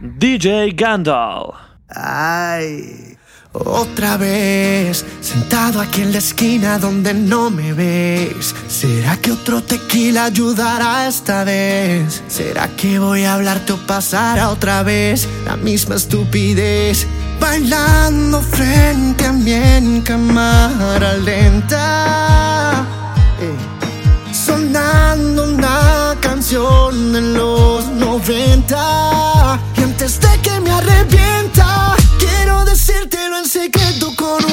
DJ Gandalf. Ay. Otra vez, sentado aquí en la esquina donde no me ves. ¿Será que otro tequila ayudará esta vez? ¿Será que voy a hablarte o pasará otra vez la misma estupidez? Bailando frente a mí en cámara lenta. Sonando una canción de los 90. Y antes de que me arrepienta, quiero decírtelo en secreto con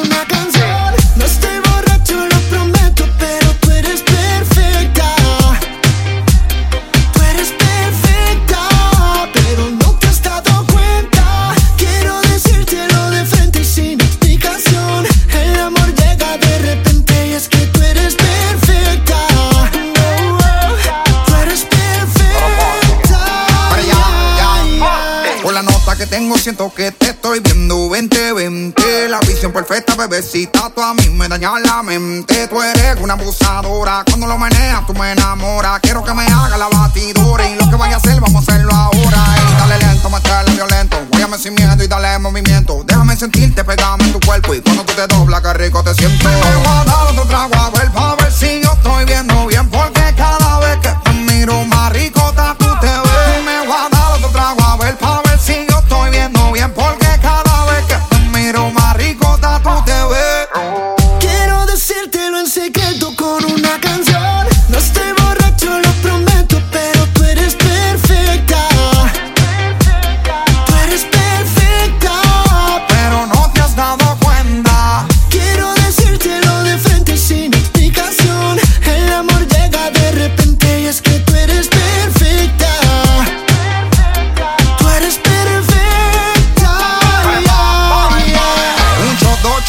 siento que te estoy viendo 2020 La visión perfecta, bebecita, tú a mí me daña la mente. Tú eres una abusadora, cuando lo meneas tú me enamoras. Quiero que me haga la batidora y lo que vaya a hacer vamos a hacerlo ahora. Ey, dale lento, métele violento, guáyame sin miedo y dale movimiento. Déjame sentirte, pegame en tu cuerpo y cuando tú te doblas que rico te siento. Me voy a dar otro trago a ver,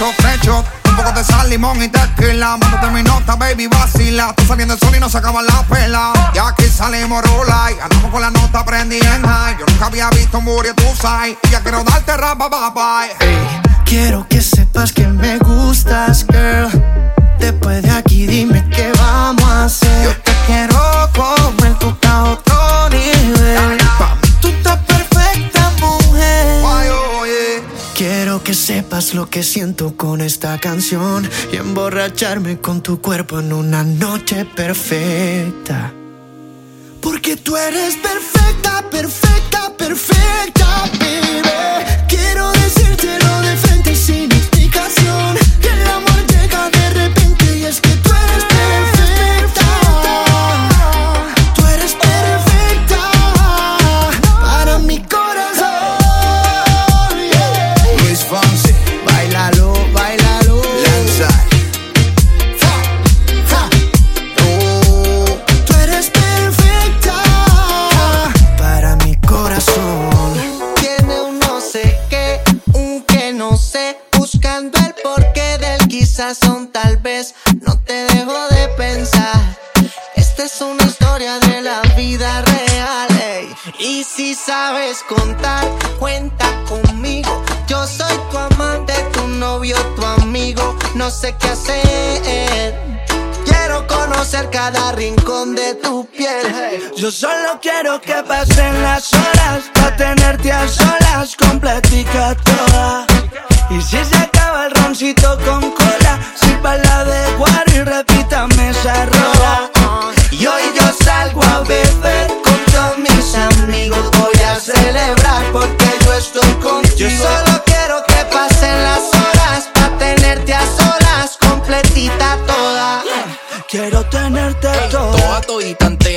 Un poco de sal, limón y tequila. Mándate mi nota, baby, vacila Está saliendo el sol y no se acaba la pela. Y aquí salimos rola y andamos con la nota prendida en high. Yo nunca había visto un booty, tú sabes. Y ya quiero darte rapa, bye, bye Quiero que sepas que me gustas, girl. Después de aquí dime qué vamos lo que siento con esta canción y emborracharme con tu cuerpo en una noche perfecta. Porque tú eres perfecta, perfecta, perfecta, baby. Sabes contar, cuenta conmigo. Yo soy tu amante, tu novio, tu amigo. No sé qué hacer. Quiero conocer cada rincón de tu piel. Yo solo quiero que pasen las horas para tenerte a solas, completica toda. Y si se acaba el roncito con cola, si la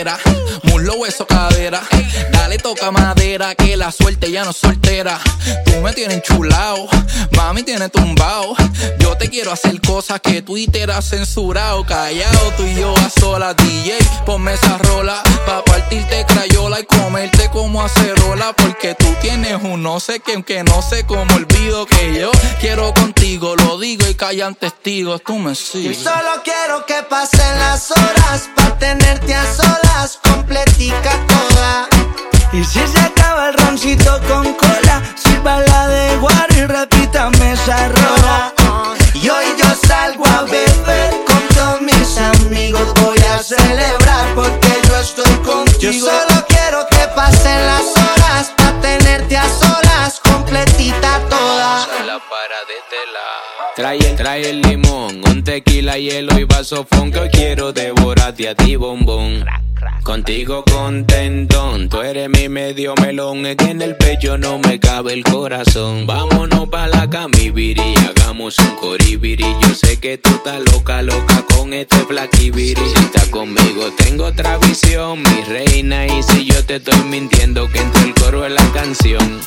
entera, muslo, hueso, cadera. Toca madera, que la suerte ya no es soltera. Tú me tienes chulao, mami tiene tumbao. Yo te quiero hacer cosas que Twitter ha censurado. Callado, tú y yo a solas, DJ. Ponme esa rola, pa' partirte crayola y comerte como acerola. Porque tú tienes un no sé que, no sé cómo olvido que yo quiero contigo. Lo digo y callan testigos, tú me sigues. solo quiero que pasen las horas para tenerte a solas, completica toda. Y si se acaba el roncito con cola, sirva la de guaro y repítame esa rola. Y hoy yo salgo a beber con todos mis amigos, voy a celebrar porque yo estoy contigo. Yo solo quiero que pasen las horas para tenerte a solas, completita toda. Sola para de tela. Trae, trae el limón, un tequila, hielo y vasofón que hoy quiero devorarte a ti, bombón. Contigo contentón, tú eres mi medio melón, es que en el pecho no me cabe el corazón. Vámonos pa' la camibiri, hagamos un coribiri. Yo sé que tú estás loca, loca con este flaquibiri. Si estás conmigo tengo otra visión, mi reina, y si yo te estoy mintiendo que entre el coro es la canción.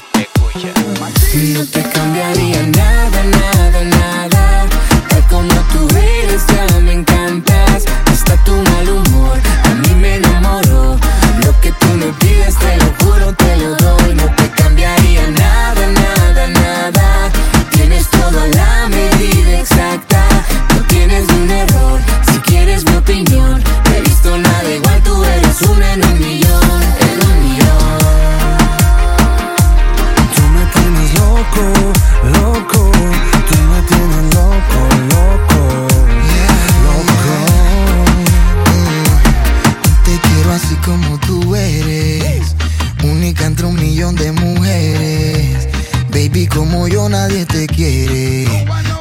No te cambiaría nada, nada, nada. Tal como tú eres, ya me encantas. Hasta tu mal humor, a mí me enamoró. Lo que tú me pides te lo te quiere.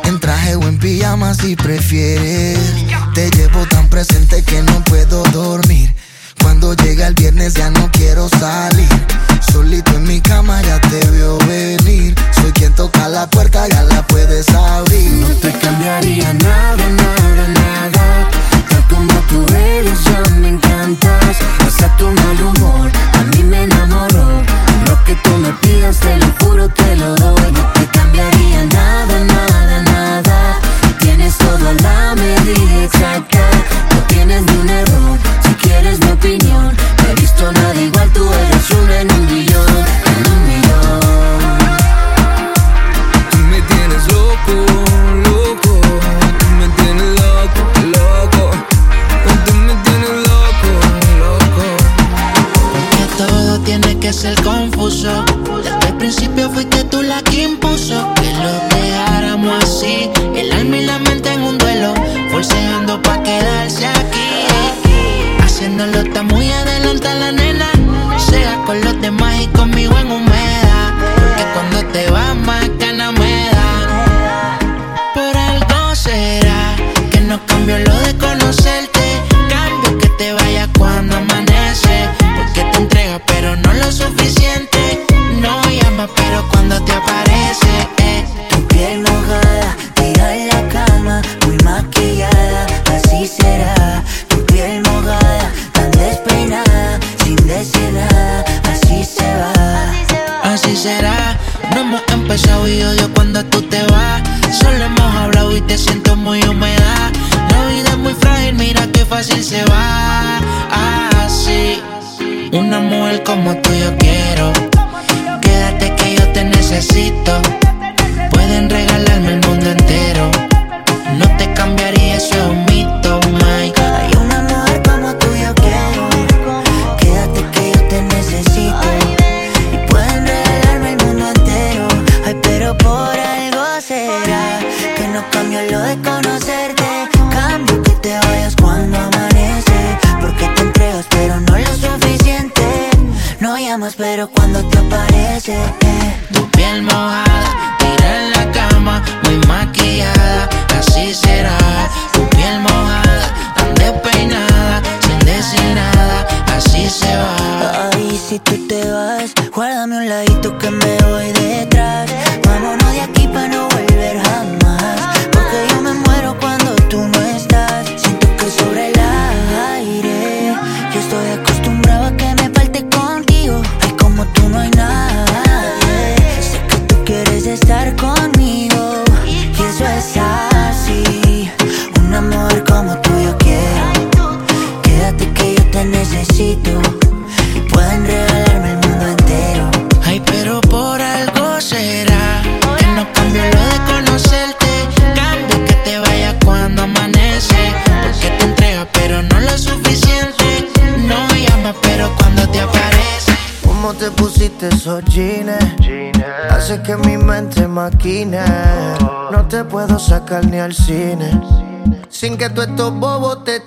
En traje o en pijama si prefieres. Te llevo tan presente que no puedo dormir. Cuando llega el viernes ya no quiero salir. Solito en mi cama ya te veo venir. Soy quien toca la puerta, ya la puedes abrir. No te cambiaría nada, nada, nada. Tal como tú eres, ya me encantas. Hasta tu mal humor, a mí me enamoró. Lo que tú me pidas, te lo juro, te lo doy nada, nada, nada. Tienes todo toda la medida exacta, no tienes ni un error. te puedo sacar ni al cine. Sin que tú estos bobos te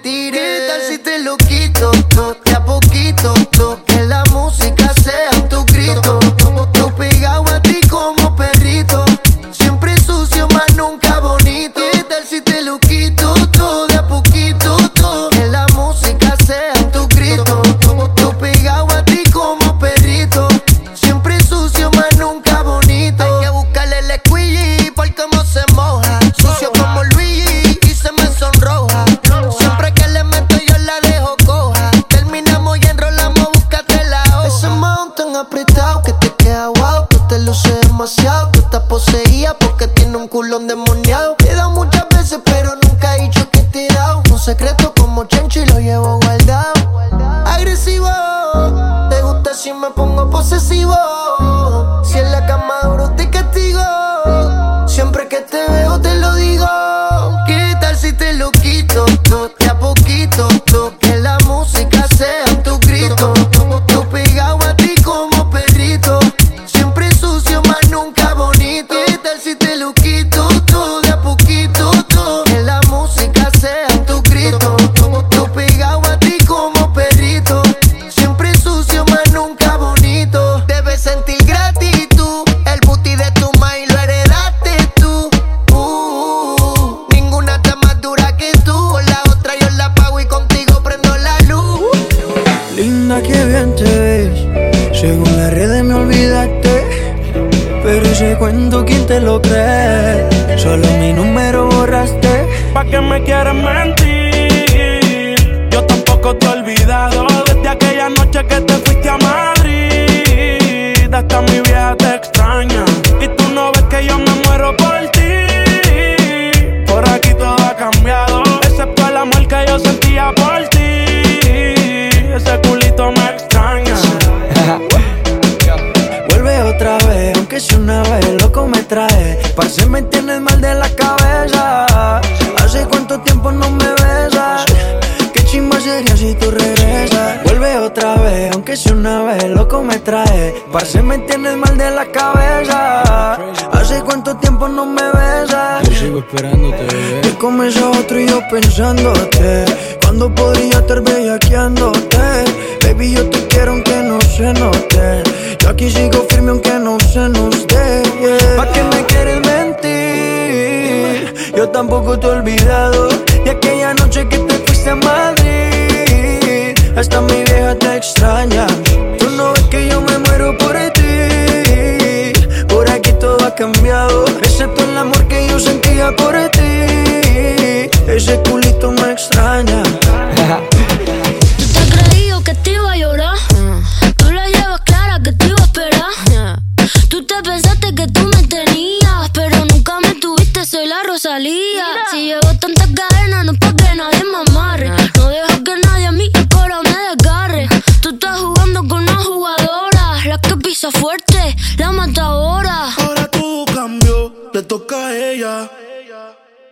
pensándote. Le toca a ella.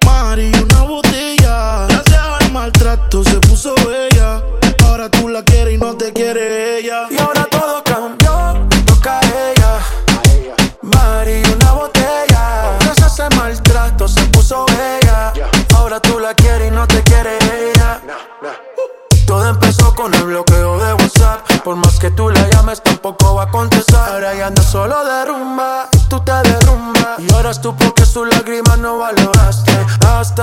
Mari, una botella. Gracias al maltrato se puso bella. Ahora tú la quieres y no te quiere ella. Y ahora todo cambió, toca a ella. Mari, una botella. Gracias al maltrato se puso bella. Ahora tú la quieres y no te quiere ella. Todo empezó con el bloqueo de WhatsApp. Por más que tú la llames, tampoco va a contestar. Ahora ya anda solo de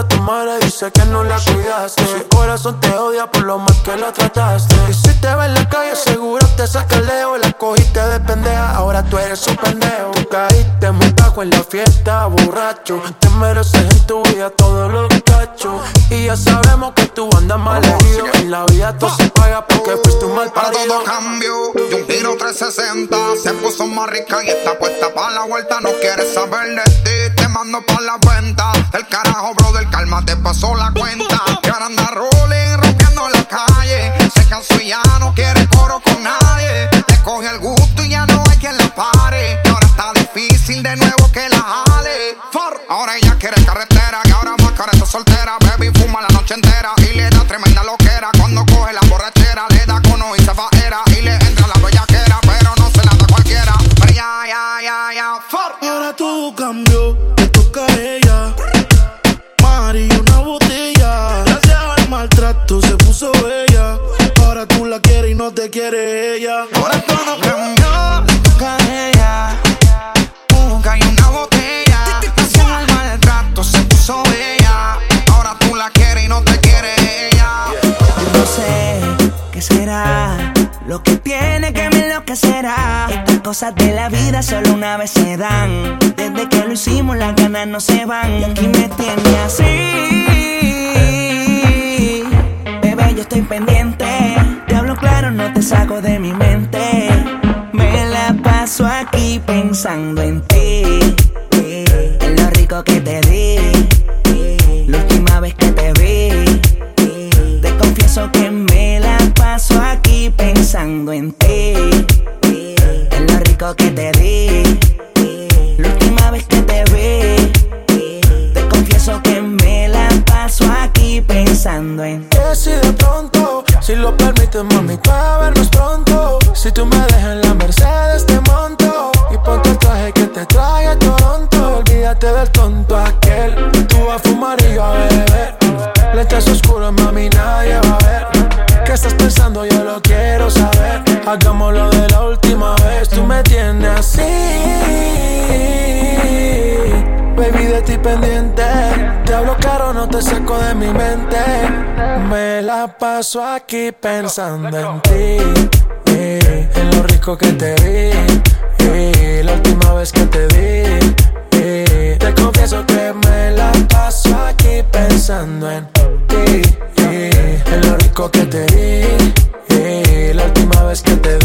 Tu madre dice que no la cuidaste. Su corazón te odia por lo mal que la trataste. Y si te ve en la calle, seguro te saca el leo. La cogiste de pendeja, ahora tú eres un pendejo. Tú caíste muy bajo en la fiesta, borracho. Te mereces en tu vida todos los cachos. Y ya sabemos que tú andas mal herido. En la vida todo se paga porque fuiste un mal Para parido. todo cambio, de un giro 360 Se puso más rica y está puesta para la vuelta No quiere saber de ti, te mando pa' la venta El carajo, brother, calma, te pasó la cuenta quiere ella. Ahora todo cambió, le toca a ella. Nunca hay una botella. Gracias al maltrato se puso bella. Ahora tú la quieres y no te quiere ella. No sé qué será lo que tiene que me enloquecerá. Estas cosas de la vida solo una vez se dan. Desde que lo hicimos, las ganas no se van. Y aquí me tiene así. Yo estoy pendiente. Te hablo claro, no te saco de mi mente. Me la paso aquí pensando en ti. En lo rico que te di. Me la paso aquí pensando en ti. En lo rico que te di. La última vez que te di. Te confieso que me la paso aquí pensando en ti. en lo rico que te di. la última vez que te di.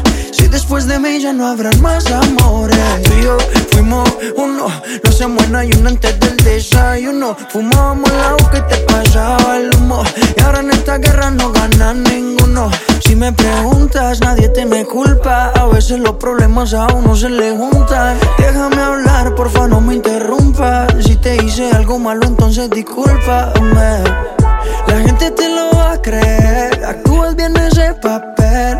Después de mí ya no habrán más amores. Tú y fuimos uno, lo hacemos en ayuno antes del desayuno. Fumábamos la que te pasaba el humo. Y ahora en esta guerra no gana ninguno. Si me preguntas, nadie te me culpa. A veces los problemas a uno se le juntan. Déjame hablar, porfa, no me interrumpa. Si te hice algo malo, entonces discúlpame. La gente te lo va a creer. Actúas bien ese papel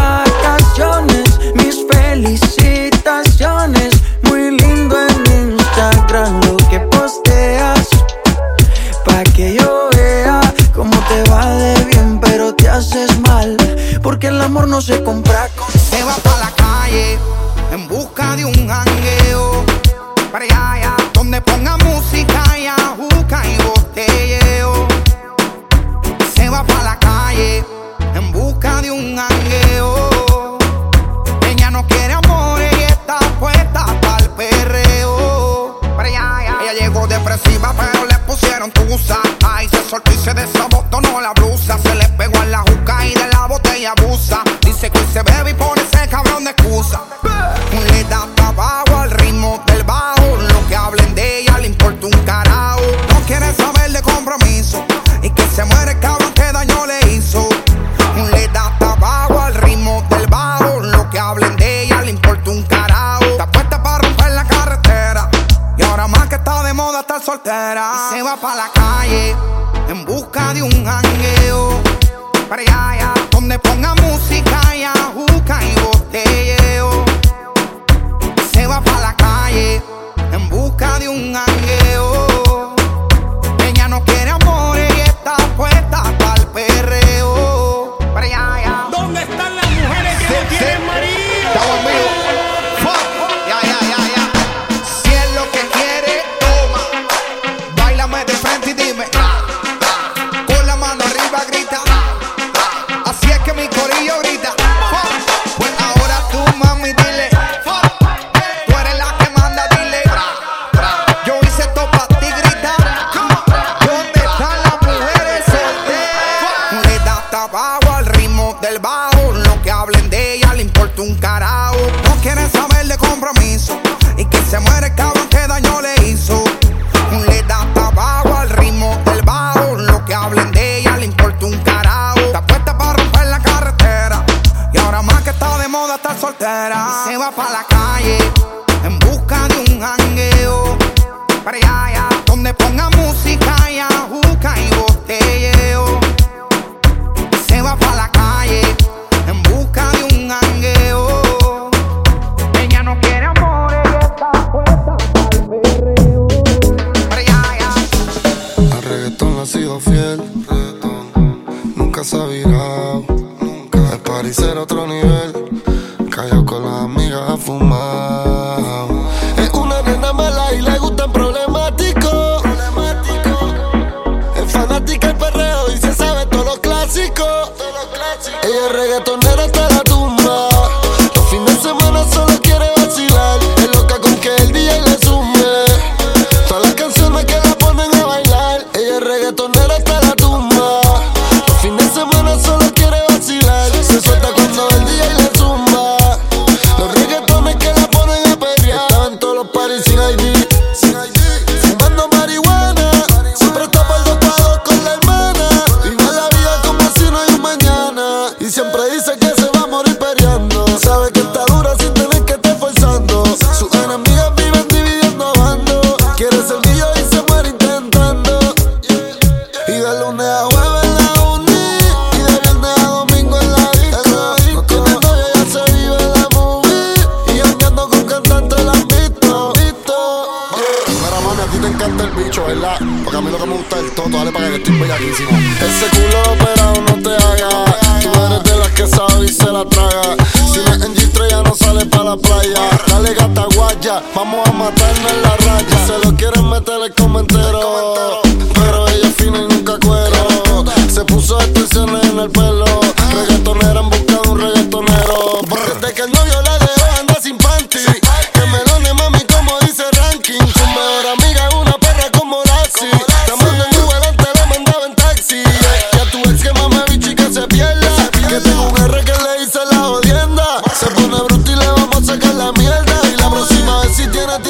But I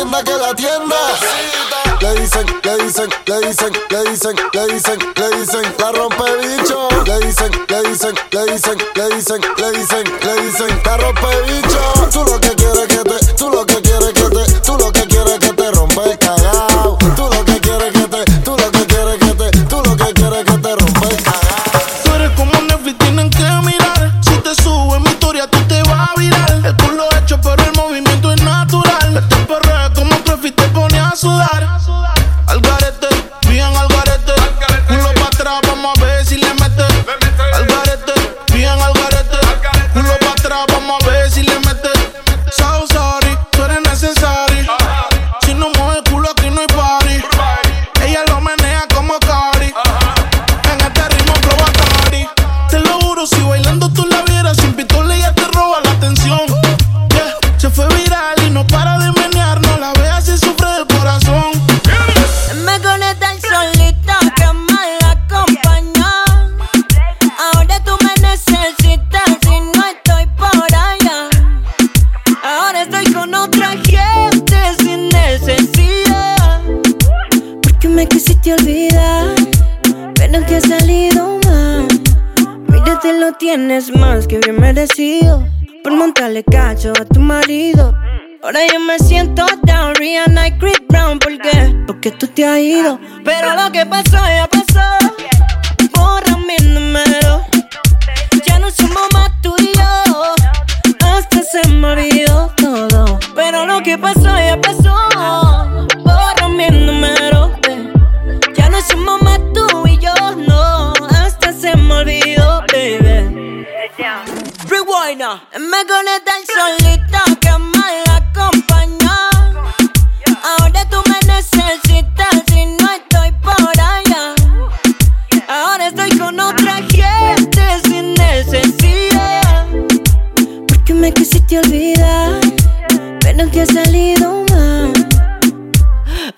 tienda que la tienda. Le dicen, le dicen, le dicen, le dicen, le dicen, le dicen, la rompe bicho. Le dicen, le dicen, le dicen, le dicen, le dicen, le dicen, la rompe bicho. Tú lo que quieres que te, tú lo que quieres que te, tú lo que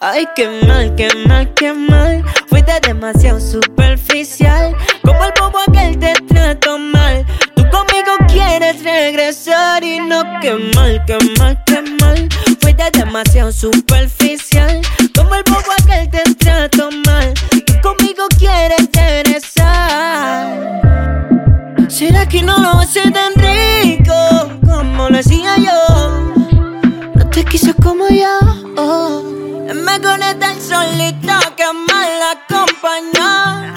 Ay, qué mal, qué mal, qué mal. Fuiste demasiado superficial. Como el bobo aquel te trato mal. Tú conmigo quieres regresar y no, qué mal, qué mal, qué mal. Fuiste demasiado superficial. Como el bobo aquel te trato mal. Tú conmigo quieres regresar. ¿Será que no lo hace tan rico como lo hacía yo? No te quiso como yo. Oh. Me conecta el solito que mal acompañó.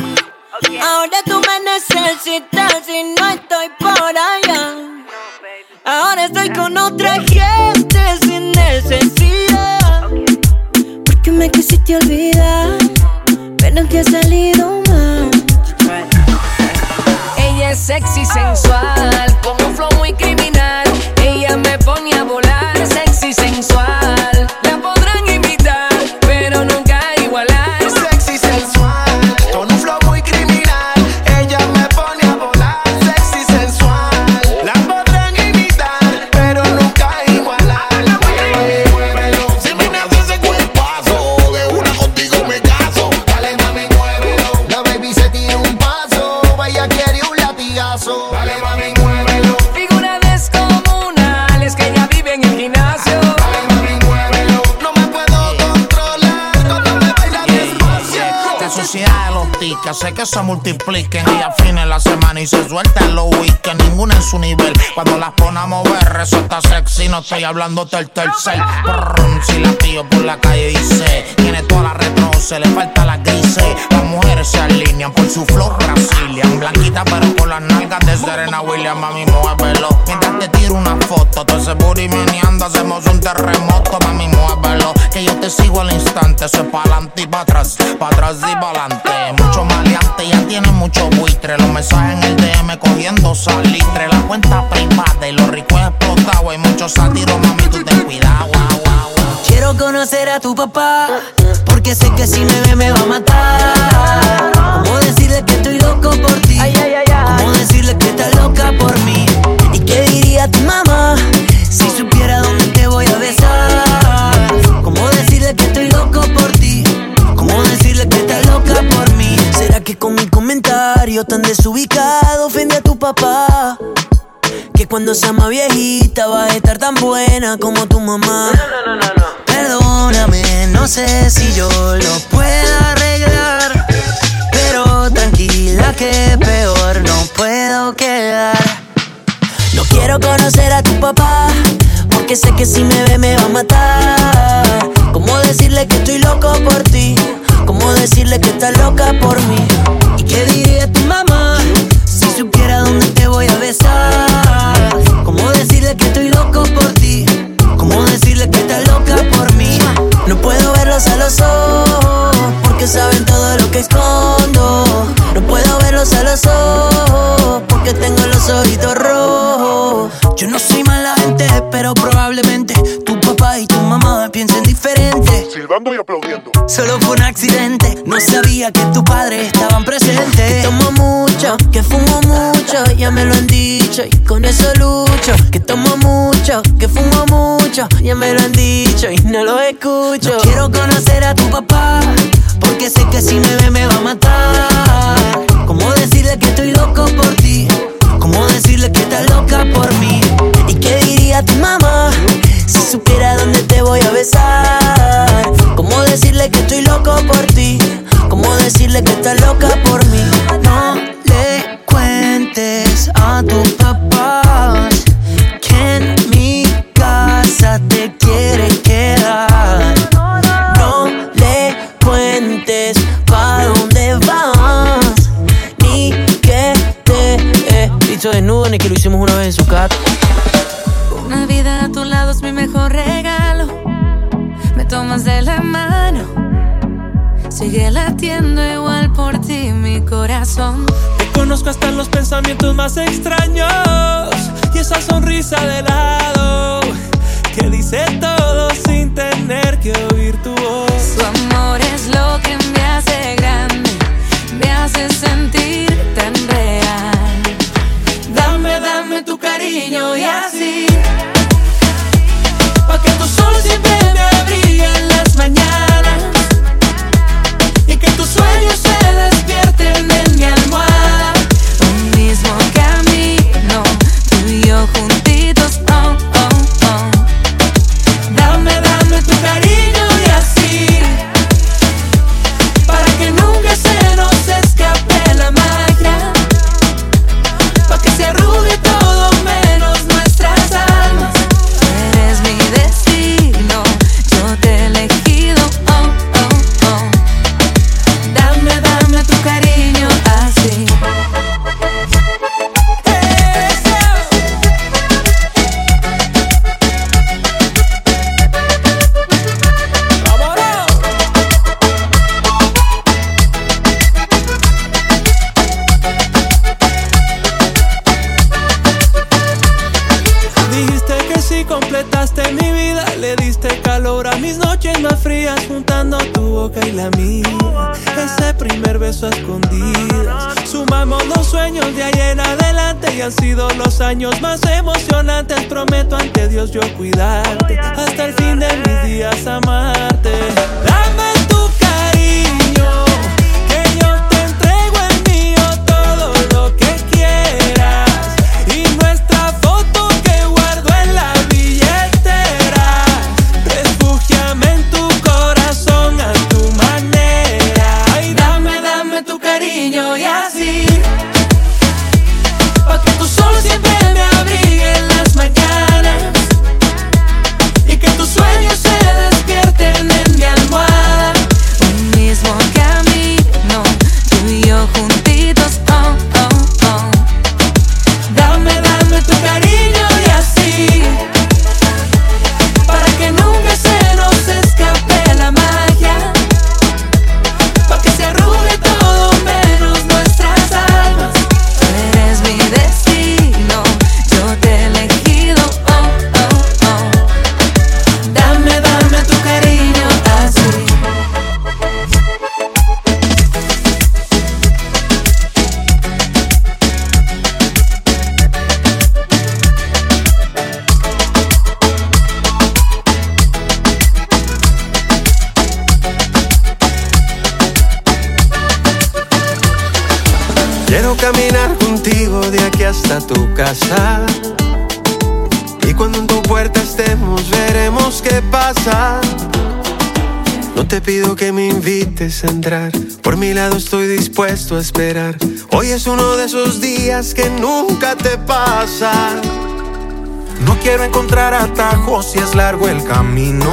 Ahora tú me necesitas y no estoy por allá. Ahora estoy con otra gente sin necesidad. Porque me quisiste olvidar, pero te ha salido mal. Ella es sexy, sensual, con un flow muy criminal. Ella me pone a volar, sexy, sensual. Tickets, hace que se multipliquen y afinen la semana y se sueltan los weekends. Ninguna en su nivel. Cuando las pone a mover, resulta sexy. No estoy hablando del tercer. Si la tío por la calle dice, tiene toda la retro, se le falta la grises. Las mujeres se alinean por su flow Brazilian. Blanquita, pero con las nalgas de Serena Williams, mami, muévelo. Mientras te tiro una foto, todo ese booty meneando, hacemos un terremoto, mami, muévelo. Que yo te sigo al instante, eso es para adelante y para atrás, para atrás y para adelante. Mucho maleante, ya tiene mucho buitre. Los mensajes en el DM cogiendo salitre. La cuenta privada y los ricos explotados. Hay muchos sátiros, mami, tú ten cuidado. guau, guau, guau. Quiero conocer a tu papá, porque sé que si me ve me va a matar. ¿Cómo decirle que estoy loco por ti? ¿Cómo decirle que estás loca por mí? ¿Y qué diría tu mamá tan desubicado ofende a tu papá? Que cuando sea más viejita vas a estar tan buena como tu mamá. Perdóname, no sé si yo lo pueda arreglar. Pero tranquila que peor no puedo quedar. No quiero conocer a tu papá, porque sé que si me ve me va a matar. ¿Cómo decirle que estoy loco por ti? ¿Cómo decirle que estás loca por mí? ¿Y qué diría tu mamá si supiera dónde te voy a besar? ¿Cómo decirle que estoy loco por ti? ¿Cómo decirle que estás loca por mí? No puedo verlos a los ojos, porque saben todo lo que escondo. No puedo verlos a los ojos, porque tengo los ojitos rojos. Yo no soy mala gente, pero probablemente tu papá y tu mamá piensen diferente. Y aplaudiendo. Solo fue un accidente, no sabía que tu padre estaban presentes. Que tomo mucho, que fumo mucho, ya me lo han dicho y con eso lucho. Que tomo mucho, que fumo mucho, ya me lo han dicho y no lo escucho. Quiero conocer a tu papá, porque sé que si me ve me va a matar. ¿Cómo decirle que estoy loco por ti? ¿Cómo decirle que estás loca por mí? ¿Y qué diría tu mamá si supiera dónde te voy a besar? ¿Cómo decirle que estás loca por mí? No le cuentes a tus papás que en mi casa te quieres quedar. No le cuentes pa' dónde vas, ni que te he visto desnudo, ni que lo hicimos una vez en su casa. Una vida a tu lado es mi mejor regalo. Me tomas de la. Sigue latiendo igual por ti mi corazón. Te conozco hasta los pensamientos más extraños y esa sonrisa de lado que dice todo sin tener que oír tu voz. Tu amor es lo que me hace grande, me hace sentir tan real. Dame, dame tu cariño y así. Pa' que tu sol siempre me brille años más emocionantes. Prometo ante Dios yo cuidarte. Entrar. Por mi lado estoy dispuesto a esperar. Hoy es uno de esos días que nunca te pasa. No quiero encontrar atajos si es largo el camino.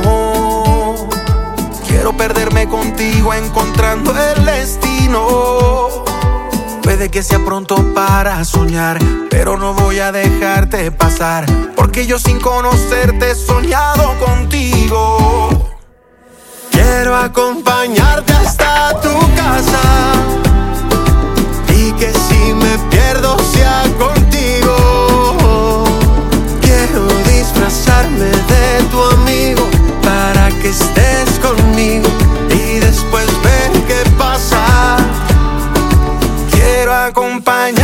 Quiero perderme contigo encontrando el destino. Puede que sea pronto para soñar, pero no voy a dejarte pasar. Porque yo sin conocerte he soñado contigo. Quiero acompañarte hasta tu casa. Y que si me pierdo sea contigo. Quiero disfrazarme de tu amigo para que estés conmigo y después ver qué pasa. Quiero acompañarte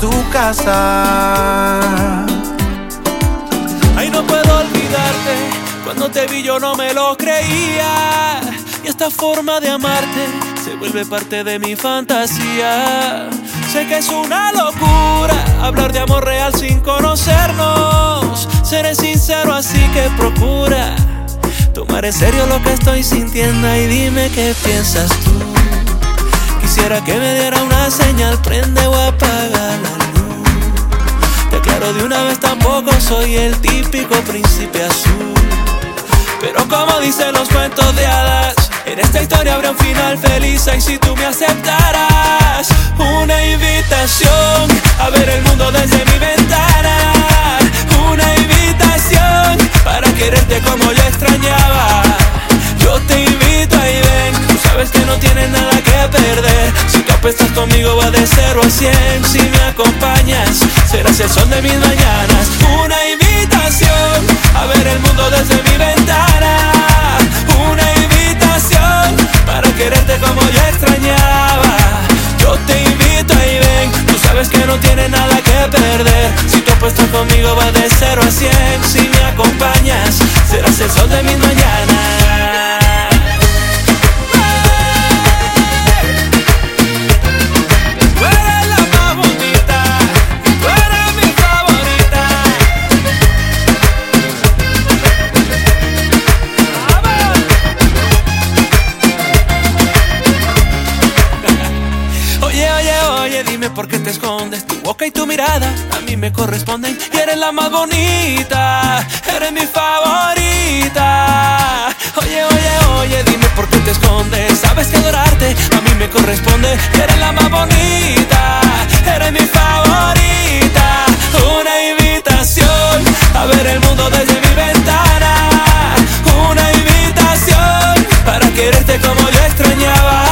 tu casa. Ay, no puedo olvidarte. Cuando te vi yo no me lo creía. Y esta forma de amarte se vuelve parte de mi fantasía. Sé que es una locura hablar de amor real sin conocernos. Seré sincero, así que procura tomar en serio lo que estoy sintiendo y dime qué piensas tú. Quisiera que me diera una señal, prende o apaga la luz. Te aclaro de una vez, tampoco soy el típico príncipe azul. Pero como dicen los cuentos de hadas, en esta historia habrá un final feliz. Y si tú me aceptaras, una invitación a ver el mundo desde mi ventana. Una invitación para quererte como yo extrañaba. Yo te invito ahí ven, sabes que no tienes nada que perder. Si tú apuestas conmigo va de 0 a 100. Si me acompañas, serás el sol de mis mañanas. Una invitación a ver el mundo desde mi ventana. Una invitación para quererte como yo extrañaba. Yo te invito ahí ven, tú sabes que no tienes nada que perder. Si tú apuestas conmigo va de 0 a 100. Si me acompañas, serás el sol de mis mañanas. tu mirada a mí me corresponden y eres la más bonita, eres mi favorita. Oye, oye, oye, dime por qué te escondes, sabes que adorarte a mí me corresponde eres la más bonita, eres mi favorita. Una invitación a ver el mundo desde mi ventana, una invitación para quererte como yo extrañaba.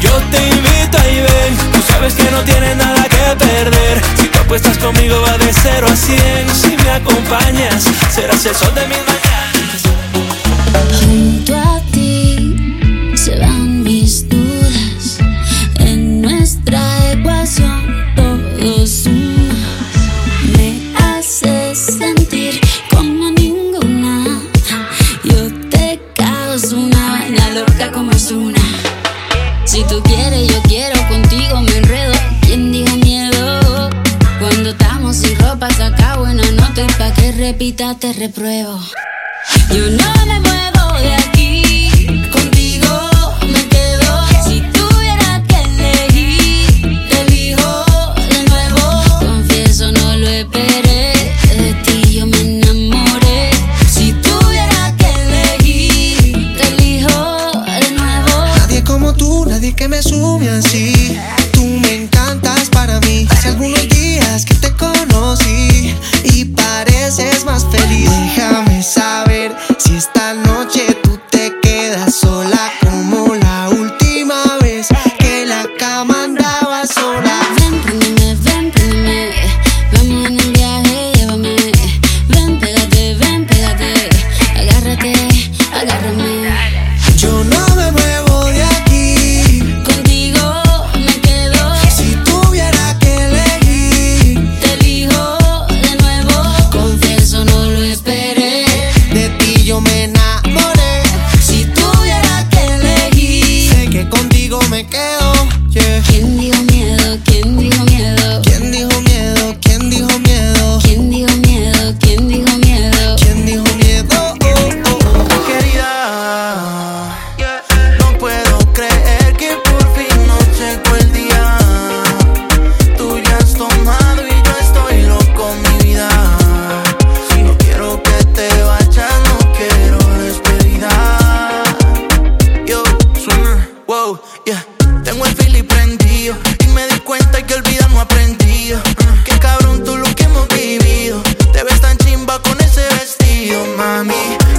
Yo te invito y ven, tú sabes que no tienes nada a perder. Si tú apuestas conmigo va de 0 a 100. Si me acompañas, serás el sol de mis mañanas. te repruebo. con ese vestido, mami.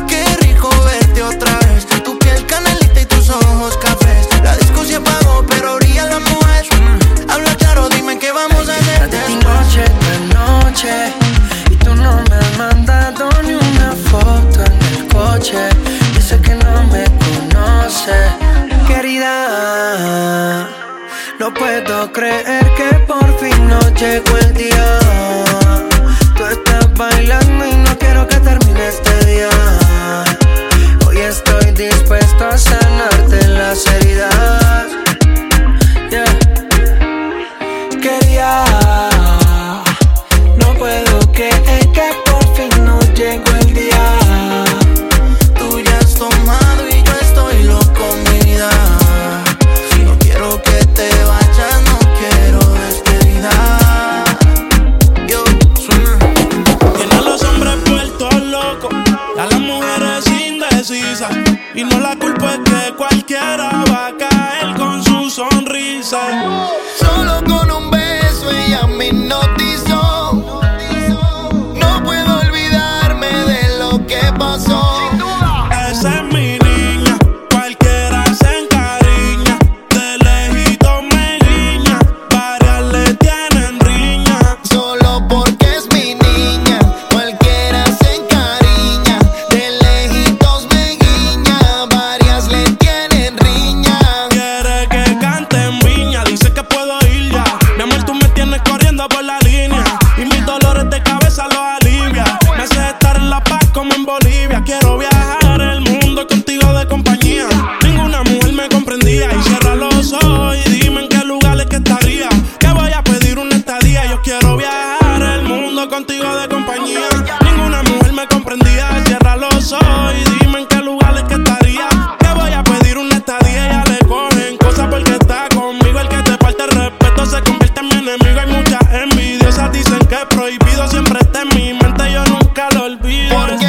lo olvides.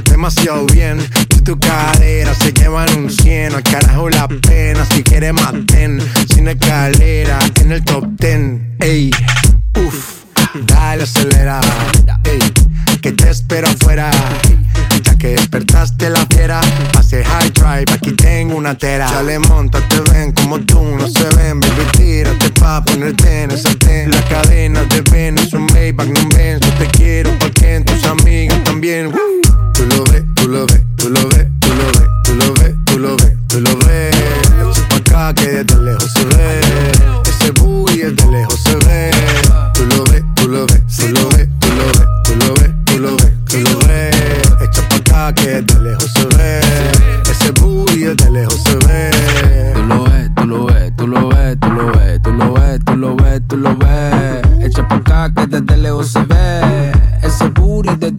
demasiado bien. Si tu cadera se llevan un 100, al carajo la pena. Si quieres mantén sin escalera en el top ten, Ey, uff, dale acelera. Ey, que te espero afuera. Ya que despertaste la fiera, hace high drive, aquí tengo una tera. Chale, monta, te ven como tú, no se ven, baby, tírate pa' ponerte en ese ten. La cadena de ven es un Maybach, no ven, yo te quiero porque tus amigas también tú lo ves, tú lo ves, tú lo ves, tú lo ves, tú lo ves, tú lo ves, tú lo ves. Echa pa' acá que desde lejos se ve. Ese booty desde lejos se ve. Tú lo ves, tú lo ves, tú lo ves, tú lo ves, tú lo ves, tú lo ves, tú lo ves. Echa pa' acá que desde lejos se ve. Ese booty desde lejos se ve. Tú lo ves, tú lo ves, tú lo ves, tú lo ves, tú lo ves, tú lo ves, tú lo ves. Echa pa' acá que desde lejos se ve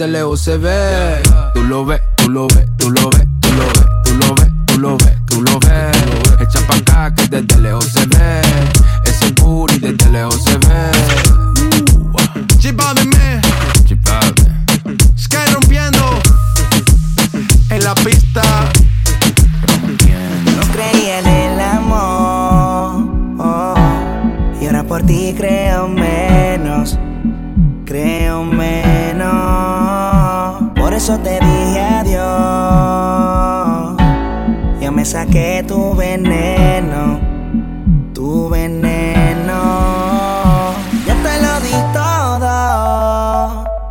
de lejos se ve. Tú lo ves, tú lo ves, tú lo ves, tú lo ves, tú lo ves, tú lo ves, tú lo ves. Echa pa' acá que desde lejos se ve. Ese booty desde lejos se ve. Chipame, me. Chipame. Sky rompiendo. En la pista. No creía en el amor. Oh, oh. Y ahora por ti creo eso te dije adiós. Yo me saqué tu veneno, tu veneno. Yo te lo di todo.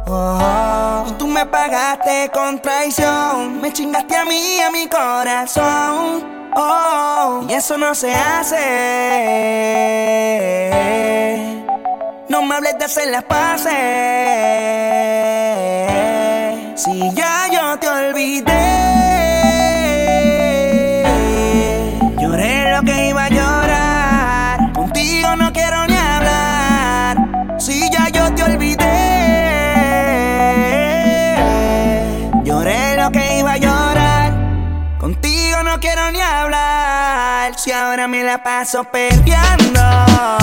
Oh, oh. Tú me pagaste con traición, me chingaste a mí, a mi corazón. Oh, y eso no se hace. No me hables de hacer las paces si ya yo te olvidé. Lloré lo que iba a llorar, contigo no quiero ni hablar, si ya yo te olvidé. Lloré lo que iba a llorar, contigo no quiero ni hablar, si ahora me la paso peleando.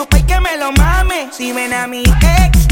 supe que me lo mame. Si ven a mi ex,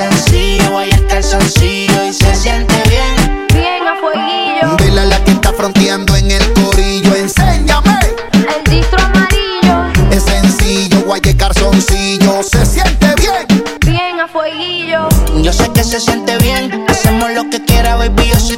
sencillo, voy sencillo y se siente bien. Bien a fueguillo. Dile la que está fronteando en el corillo, enséñame. El distro amarillo. Es sencillo, voy a calzoncillo, se siente bien. Bien a fueguillo. Yo sé que se siente bien, hacemos lo que quiera, baby, yo soy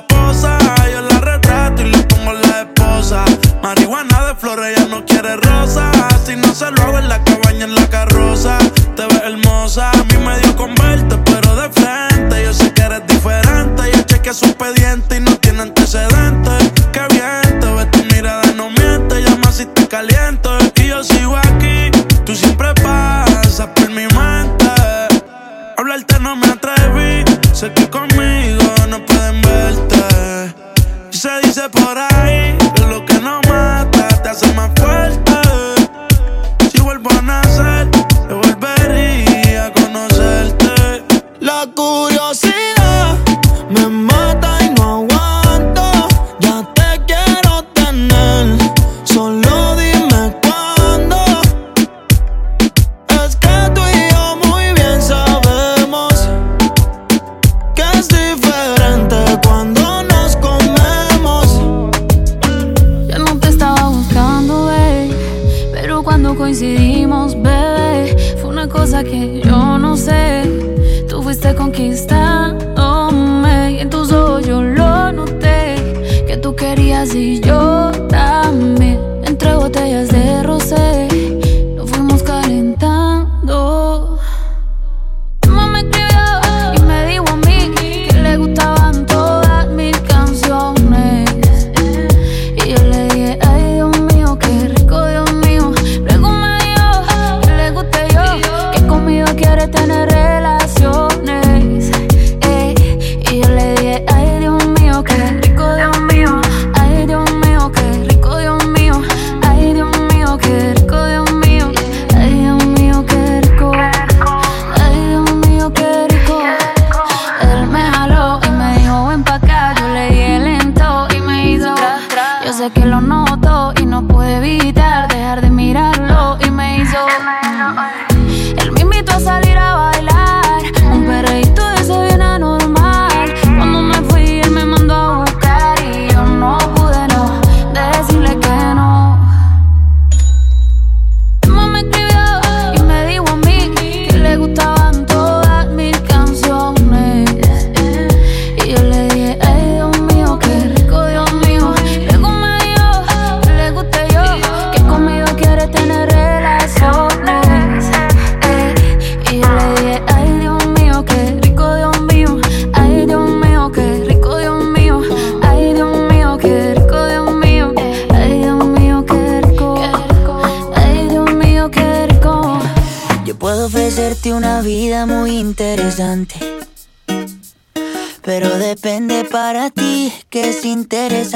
la. Yo la retrato y le pongo la esposa. Marihuana de flores, ella no quiere rosa. Si no se lo hago en la cabaña, en la carroza.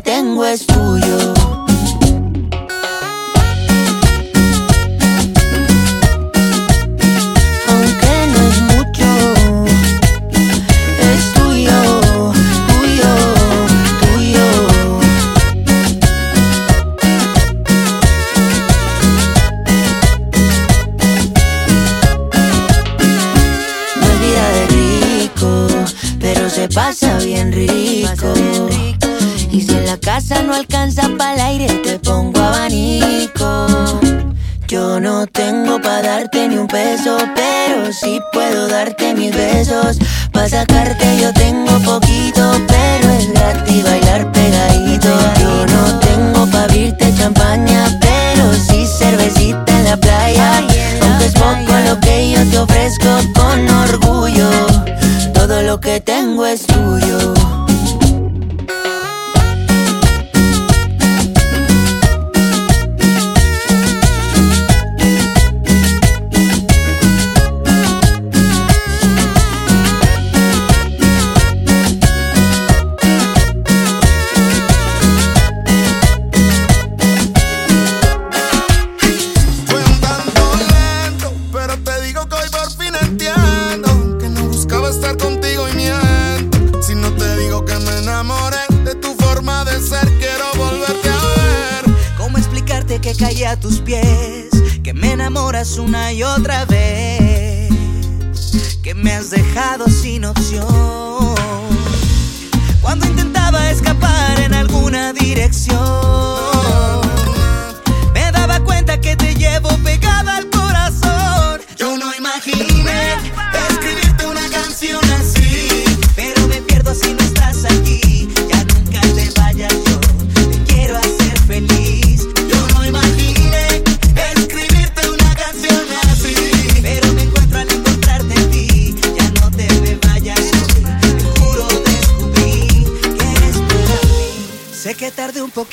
tengo es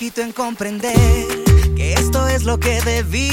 en comprender que esto es lo que debí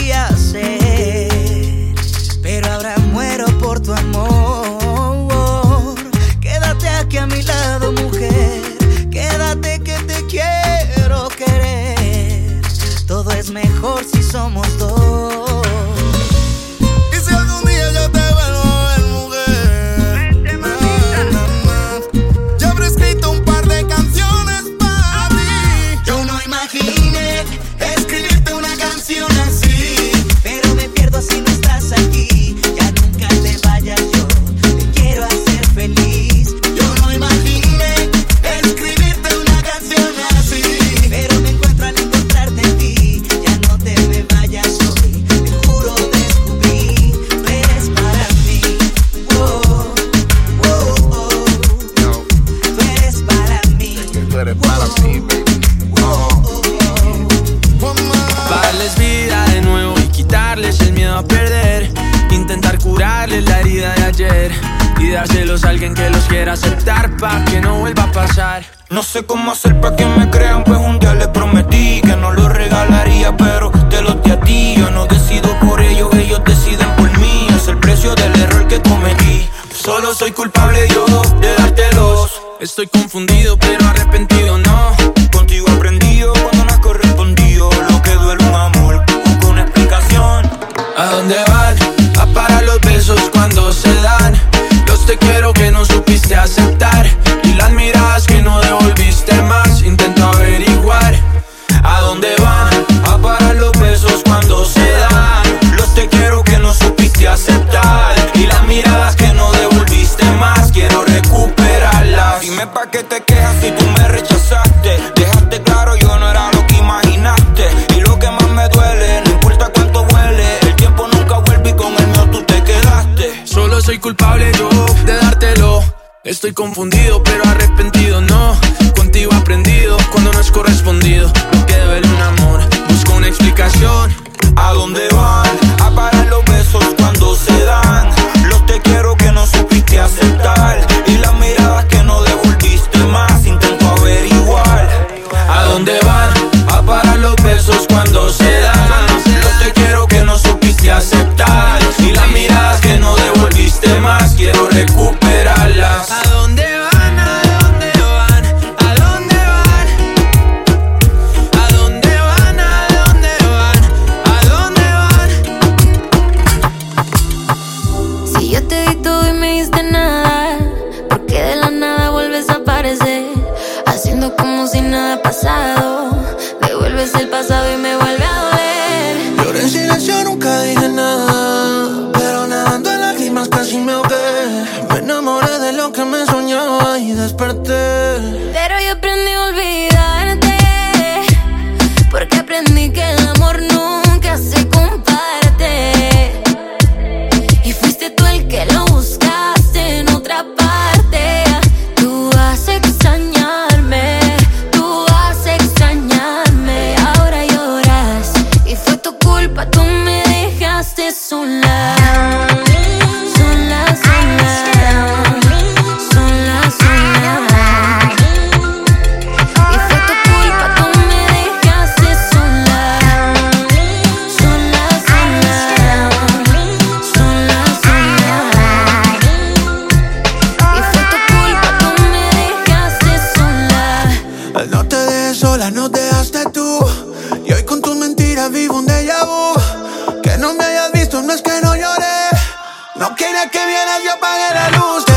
que vieras, yo apagué la luz.